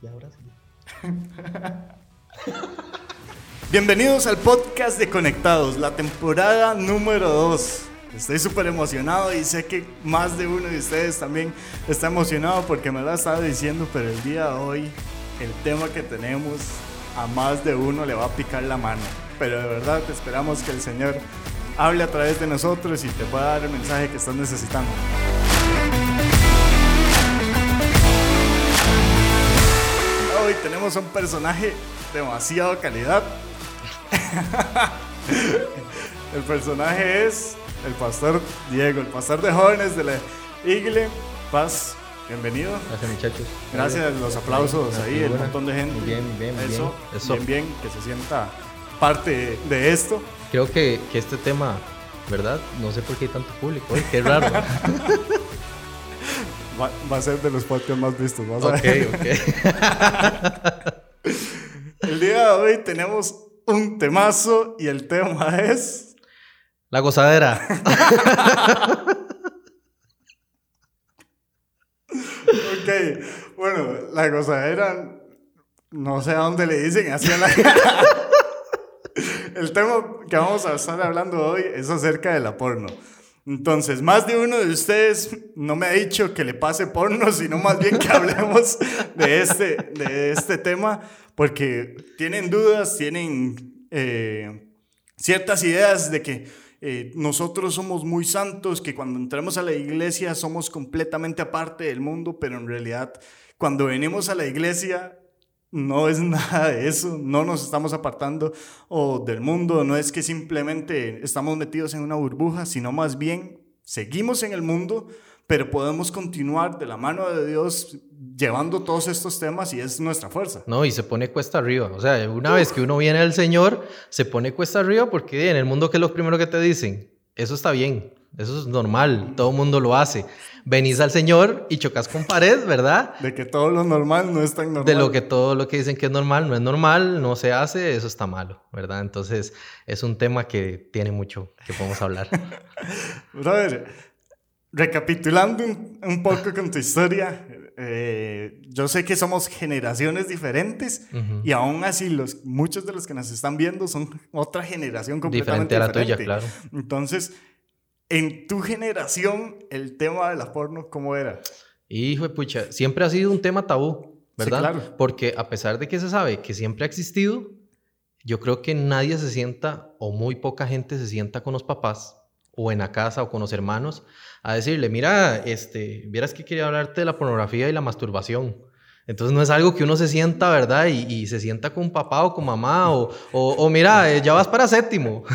Y ahora sí. Bienvenidos al podcast de Conectados, la temporada número 2. Estoy súper emocionado y sé que más de uno de ustedes también está emocionado porque me lo ha estado diciendo, pero el día de hoy el tema que tenemos a más de uno le va a picar la mano. Pero de verdad esperamos que el Señor hable a través de nosotros y te pueda dar el mensaje que estás necesitando. Hoy tenemos un personaje demasiado calidad. el personaje es el pastor Diego, el pastor de jóvenes de la Igle Paz. Bienvenido. Gracias, muchachos. Gracias, los aplausos ahí, el montón de gente. Muy bien, bien, Eso, bien. Eso. bien, bien, que se sienta parte de esto. Creo que, que este tema, ¿verdad? No sé por qué hay tanto público. Qué raro. Va, va a ser de los podcasts más vistos. vas a ok, ver. ok. El día de hoy tenemos un temazo y el tema es. La gozadera. Ok, bueno, la gozadera. No sé a dónde le dicen así a la. El tema que vamos a estar hablando hoy es acerca de la porno. Entonces, más de uno de ustedes no me ha dicho que le pase porno, sino más bien que hablemos de este, de este tema, porque tienen dudas, tienen eh, ciertas ideas de que eh, nosotros somos muy santos, que cuando entramos a la iglesia somos completamente aparte del mundo, pero en realidad cuando venimos a la iglesia no es nada de eso, no nos estamos apartando o del mundo, no es que simplemente estamos metidos en una burbuja, sino más bien seguimos en el mundo, pero podemos continuar de la mano de Dios llevando todos estos temas y es nuestra fuerza. No, y se pone cuesta arriba. O sea, una vez que uno viene del Señor, se pone cuesta arriba porque en el mundo, ¿qué es lo primero que te dicen? Eso está bien, eso es normal, todo el mundo lo hace. Venís al Señor y chocas con pared, ¿verdad? De que todo lo normal no es tan normal. De lo que todo lo que dicen que es normal no es normal, no se hace, eso está malo, ¿verdad? Entonces es un tema que tiene mucho que podemos hablar. Brother, recapitulando un, un poco con tu historia, eh, yo sé que somos generaciones diferentes y aún así los, muchos de los que nos están viendo son otra generación completamente Diferente a la tuya, claro. Entonces, en tu generación, el tema de la porno, ¿cómo era? Hijo de pucha, siempre ha sido un tema tabú, ¿verdad? claro. Porque a pesar de que se sabe que siempre ha existido, yo creo que nadie se sienta, o muy poca gente se sienta con los papás, o en la casa, o con los hermanos, a decirle, mira, este, vieras que quería hablarte de la pornografía y la masturbación. Entonces no es algo que uno se sienta, ¿verdad? Y, y se sienta con papá o con mamá, o, o, o mira, eh, ya vas para séptimo.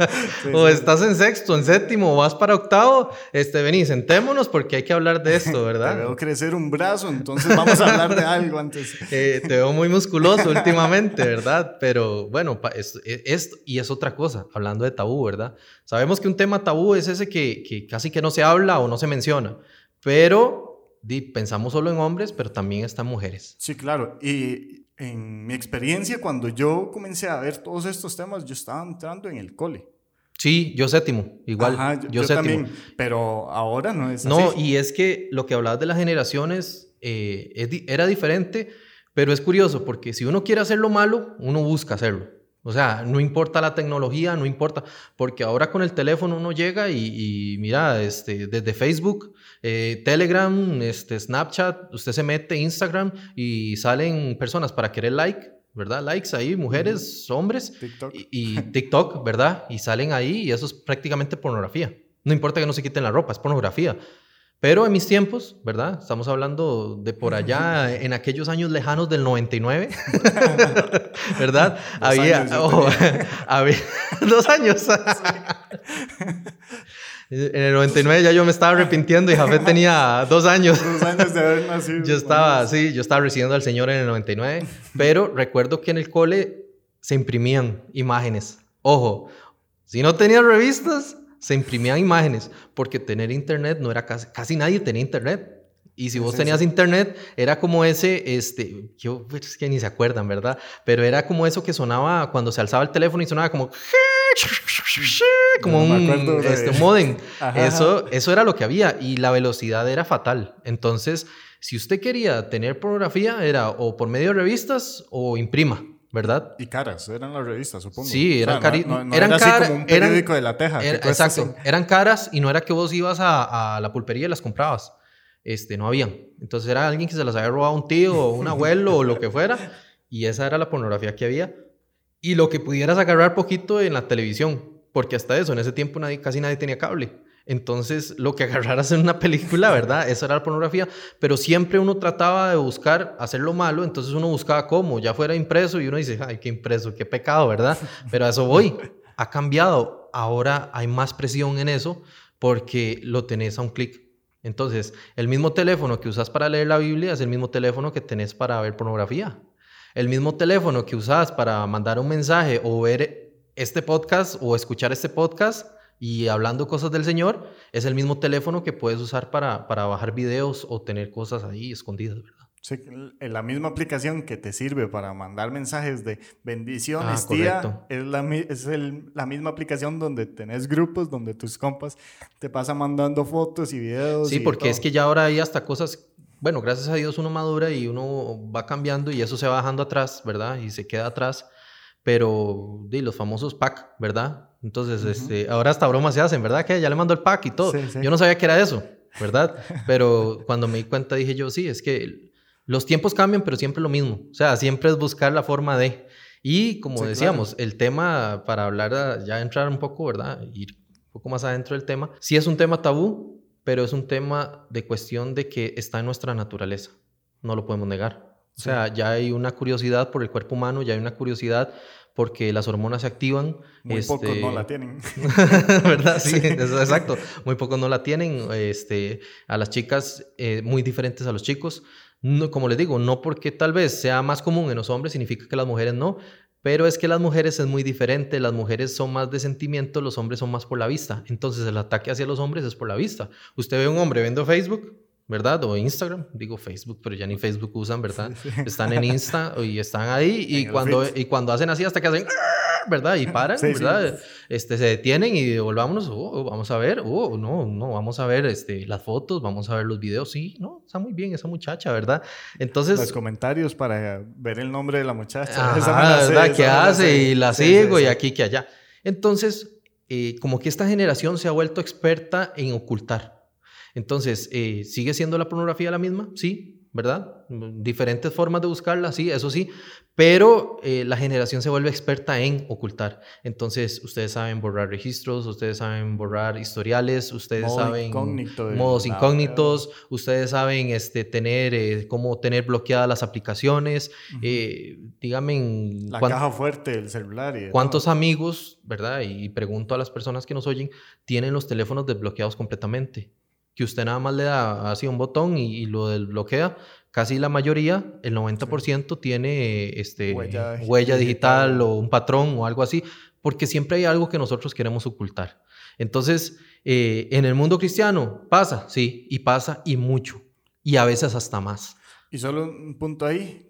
Sí, o sí. estás en sexto, en séptimo, o vas para octavo, este, vení, sentémonos porque hay que hablar de esto, Te ¿verdad? veo crecer un brazo, entonces vamos a hablar de algo antes. Eh, te veo muy musculoso últimamente, ¿verdad? Pero bueno, pa- es, es- y es otra cosa, hablando de tabú, ¿verdad? Sabemos que un tema tabú es ese que, que casi que no se habla o no se menciona, pero pensamos solo en hombres, pero también están mujeres. Sí, claro. Y en mi experiencia, cuando yo comencé a ver todos estos temas, yo estaba entrando en el cole. Sí, yo séptimo, igual, Ajá, yo, yo, séptimo. también. Pero ahora no es No, así. y es que lo que hablabas de las generaciones eh, era diferente, pero es curioso porque si uno quiere hacer lo malo, uno busca hacerlo. O sea, no importa la tecnología, no importa, porque ahora con el teléfono uno llega y, y mira, este, desde Facebook, eh, Telegram, este, Snapchat, usted se mete Instagram y salen personas para querer like, ¿verdad? Likes ahí, mujeres, hombres, TikTok. y, y TikTok, ¿verdad? Y salen ahí y eso es prácticamente pornografía. No importa que no se quiten la ropa, es pornografía. Pero en mis tiempos, ¿verdad? Estamos hablando de por allá, en aquellos años lejanos del 99, ¿verdad? Dos había, años oh, había dos años. en el 99 ya yo me estaba arrepintiendo y Jafet tenía dos años. Dos años de haber nacido. Yo estaba, sí, yo estaba recibiendo al Señor en el 99, pero recuerdo que en el cole se imprimían imágenes. Ojo, si no tenías revistas, se imprimían imágenes, porque tener internet no era casi, casi nadie tenía internet. Y si vos tenías internet, era como ese, este, yo, pues, es que ni se acuerdan, ¿verdad? Pero era como eso que sonaba cuando se alzaba el teléfono y sonaba como... como un este, modem. Eso, eso era lo que había y la velocidad era fatal. Entonces, si usted quería tener pornografía, era o por medio de revistas o imprima. ¿Verdad? Y caras, eran las revistas, supongo. Sí, eran, caras. eran era como un periódico de la Teja. exacto, eran caras y no era que vos ibas a, la pulpería y las comprabas. Este, no habían. Entonces era alguien que se las había robado un tío o un abuelo o lo que fuera. Y esa era la pornografía que había. Y lo que pudieras agarrar poquito en la televisión. Porque hasta eso, en ese tiempo nadie, casi nadie tenía cable. Entonces, lo que agarraras en una película, ¿verdad? Eso era la pornografía, pero siempre uno trataba de buscar hacer lo malo, entonces uno buscaba cómo, ya fuera impreso y uno dice, ay, qué impreso, qué pecado, ¿verdad? Pero a eso voy, ha cambiado, ahora hay más presión en eso porque lo tenés a un clic. Entonces, el mismo teléfono que usas para leer la Biblia es el mismo teléfono que tenés para ver pornografía. El mismo teléfono que usas para mandar un mensaje o ver este podcast o escuchar este podcast y hablando cosas del Señor, es el mismo teléfono que puedes usar para, para bajar videos o tener cosas ahí escondidas, ¿verdad? Sí, la misma aplicación que te sirve para mandar mensajes de bendiciones, ah, tía, es, la, es el, la misma aplicación donde tenés grupos, donde tus compas te pasan mandando fotos y videos. Sí, porque es que ya ahora hay hasta cosas, bueno, gracias a Dios uno madura y uno va cambiando y eso se va bajando atrás, ¿verdad? Y se queda atrás. Pero, di, los famosos pack, ¿verdad? Entonces, este, ahora hasta bromas se hacen, ¿verdad? Que ya le mando el pack y todo. Yo no sabía que era eso, ¿verdad? Pero cuando me di cuenta dije yo, sí, es que los tiempos cambian, pero siempre lo mismo. O sea, siempre es buscar la forma de... Y como decíamos, el tema, para hablar, ya entrar un poco, ¿verdad? Ir un poco más adentro del tema, sí es un tema tabú, pero es un tema de cuestión de que está en nuestra naturaleza. No lo podemos negar. O sea, ya hay una curiosidad por el cuerpo humano, ya hay una curiosidad porque las hormonas se activan. Muy pocos no la tienen. ¿Verdad? Sí, exacto. Muy pocos no la tienen. Este, a las chicas eh, muy diferentes a los chicos. No, como les digo, no porque tal vez sea más común en los hombres significa que las mujeres no, pero es que las mujeres es muy diferente, las mujeres son más de sentimiento, los hombres son más por la vista. Entonces el ataque hacia los hombres es por la vista. Usted ve un hombre viendo Facebook, ¿verdad? O Instagram, digo Facebook, pero ya ni Facebook usan, ¿verdad? Están en Insta y están ahí y cuando, y cuando hacen así hasta que hacen, ¿verdad? Y paran, ¿verdad? Este, se detienen y volvámonos, oh, vamos a ver, oh, no, no, vamos a ver este, las fotos, vamos a ver los videos, sí, no, está muy bien esa muchacha, ¿verdad? Entonces... Los comentarios para ver el nombre de la muchacha. Ah, ¿verdad? ¿Qué hace? Y la sigo y aquí que allá. Entonces, eh, como que esta generación se ha vuelto experta en ocultar. Entonces, eh, ¿sigue siendo la pornografía la misma? Sí, ¿verdad? Diferentes formas de buscarla, sí, eso sí, pero eh, la generación se vuelve experta en ocultar. Entonces, ustedes saben borrar registros, ustedes saben borrar historiales, ustedes saben modos incógnitos, ustedes saben este, tener, eh, cómo tener bloqueadas las aplicaciones. díganme... La caja fuerte del celular. Y ¿Cuántos amigos, verdad? Y pregunto a las personas que nos oyen, tienen los teléfonos desbloqueados completamente? Que usted nada más le da así un botón y, lo desbloquea, casi la mayoría, el 90% tiene este, huella, digital, o un patrón o algo así, porque siempre hay algo que nosotros queremos ocultar. Entonces, eh, en el mundo cristiano pasa, sí, y pasa y mucho, y a veces hasta más. Y solo un punto ahí,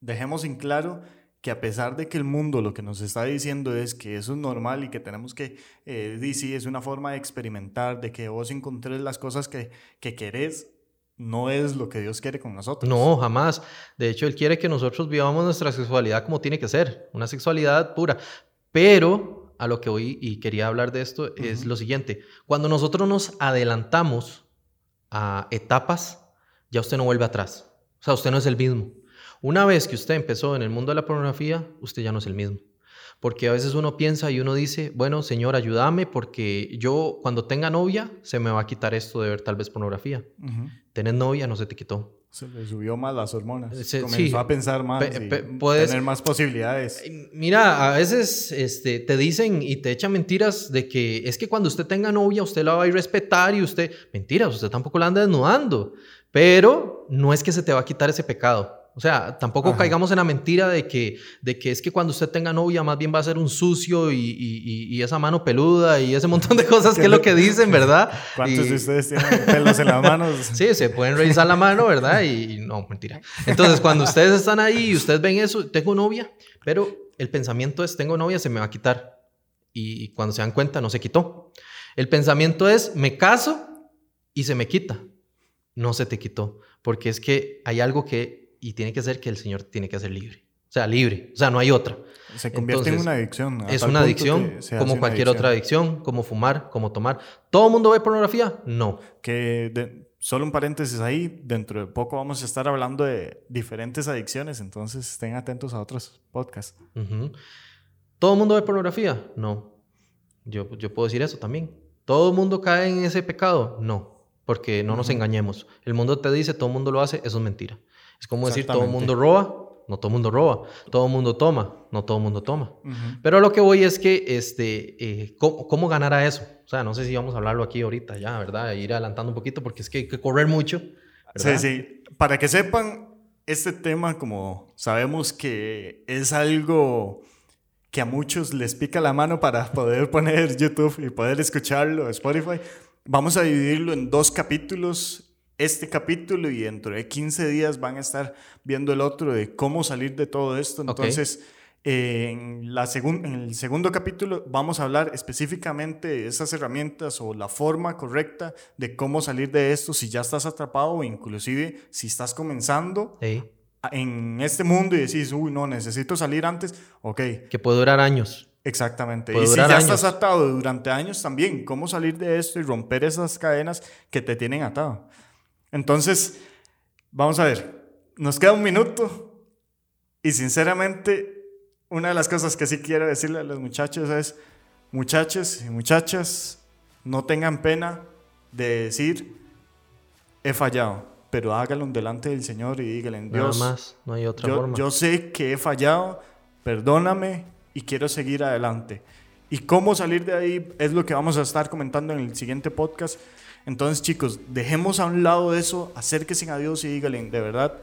dejemos en claro que a pesar de que el mundo lo que nos está diciendo es que eso es normal y que tenemos que, eh, decir, es una forma de experimentar, de que vos encontres las cosas que, que querés, no es lo que Dios quiere con nosotros. No, jamás. De hecho, Él quiere que nosotros vivamos nuestra sexualidad como tiene que ser, una sexualidad pura. Pero a lo que hoy, y quería hablar de esto, es lo siguiente. Cuando nosotros nos adelantamos a etapas, ya usted no vuelve atrás. O sea, usted no es el mismo. Una vez que usted empezó en el mundo de la pornografía, usted ya no es el mismo. Porque a veces uno piensa y uno dice, bueno, señor, ayúdame porque yo cuando tenga novia se me va a quitar esto de ver tal vez pornografía. Tener novia no se te quitó. Se le subió más las hormonas. Comenzó a pensar más y tener más posibilidades. Mira, a veces este, te dicen y te echan mentiras de que es que cuando usted tenga novia usted la va a ir a respetar y usted... Mentiras, usted tampoco la anda desnudando. Pero no es que se te va a quitar ese pecado. O sea, tampoco caigamos en la mentira de que, de que es que cuando usted tenga novia más bien va a ser un sucio y, y, esa mano peluda y ese montón de cosas que es lo que dicen, ¿verdad? ¿Cuántos de ustedes tienen pelos en las manos? Sí, se pueden revisar la mano, ¿verdad? Y, no, mentira. Entonces, cuando ustedes están ahí y ustedes ven eso, tengo novia, pero el pensamiento es, tengo novia, se me va a quitar. y cuando se dan cuenta no se quitó. El pensamiento es, me caso y se me quita. No se te quitó, porque es que hay algo que, y tiene que ser que el Señor tiene que ser libre. O sea, libre, o sea, no hay otra. Se convierte en una adicción. Es una adicción, como cualquier otra adicción, como fumar, como tomar. ¿Todo el mundo ve pornografía? No. Que solo un paréntesis ahí, dentro de poco vamos a estar hablando de diferentes adicciones, entonces estén atentos a otros podcasts. ¿Todo el mundo ve pornografía? No. Yo, yo puedo decir eso también. ¿Todo el mundo cae en ese pecado? No, porque no nos engañemos. El mundo te dice, todo el mundo lo hace, eso es mentira. Es como decir, todo el mundo roba, no todo el mundo roba, todo el mundo toma, no todo el mundo toma. Pero lo que voy es que, este, eh, ¿cómo, ganar a eso? O sea, no sé si vamos a hablarlo aquí ahorita ya, ¿verdad? Ir adelantando un poquito porque es que hay que correr mucho. Sí, sí. Para que sepan, este tema, como sabemos que es algo que a muchos les pica la mano para poder poner YouTube y poder escucharlo, Spotify, vamos a dividirlo en dos capítulos este capítulo y dentro de 15 días van a estar viendo el otro de cómo salir de todo esto. Entonces, en, la en el segundo capítulo vamos a hablar específicamente de esas herramientas o la forma correcta de cómo salir de esto si ya estás atrapado o inclusive si estás comenzando. En este mundo y decís, uy, no, necesito salir antes, ok. Que puede durar años. Exactamente. y si ya estás atado durante años también, ¿cómo salir de esto y romper esas cadenas que te tienen atado? Entonces, vamos a ver, nos queda un minuto y sinceramente, una de las cosas que sí quiero decirle a los muchachos es, muchachos y muchachas, no tengan pena de decir, he fallado, pero hágalo delante del Señor y díganle, Dios, Nada más, no hay otra yo, forma. yo sé que he fallado, perdóname y quiero seguir adelante. Y cómo salir de ahí es lo que vamos a estar comentando en el siguiente podcast. Entonces, chicos, dejemos a un lado eso, acérquense a Dios y díganle, de verdad,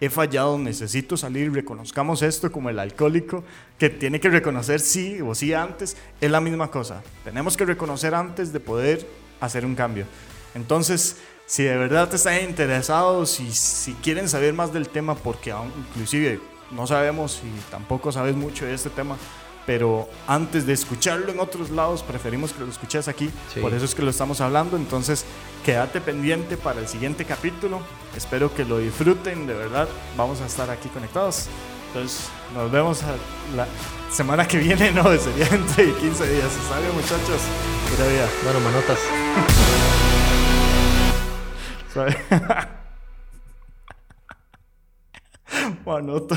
he fallado, necesito salir, reconozcamos esto como el alcohólico, que tiene que reconocer sí o sí antes, es la misma cosa. Tenemos que reconocer antes de poder hacer un cambio. Entonces, si de verdad están interesados y si quieren saber más del tema, porque aún, inclusive no sabemos y tampoco sabes mucho de este tema, pero antes de escucharlo en otros lados, preferimos que lo escuches aquí. Por eso es que lo estamos hablando. Entonces, quédate pendiente para el siguiente capítulo. Espero que lo disfruten, de verdad. Vamos a estar aquí conectados. Entonces, nos vemos la semana que viene, no, sería entre 15 días. ¿Sale, muchachos? Pura vida. Bueno, manotas. Manota.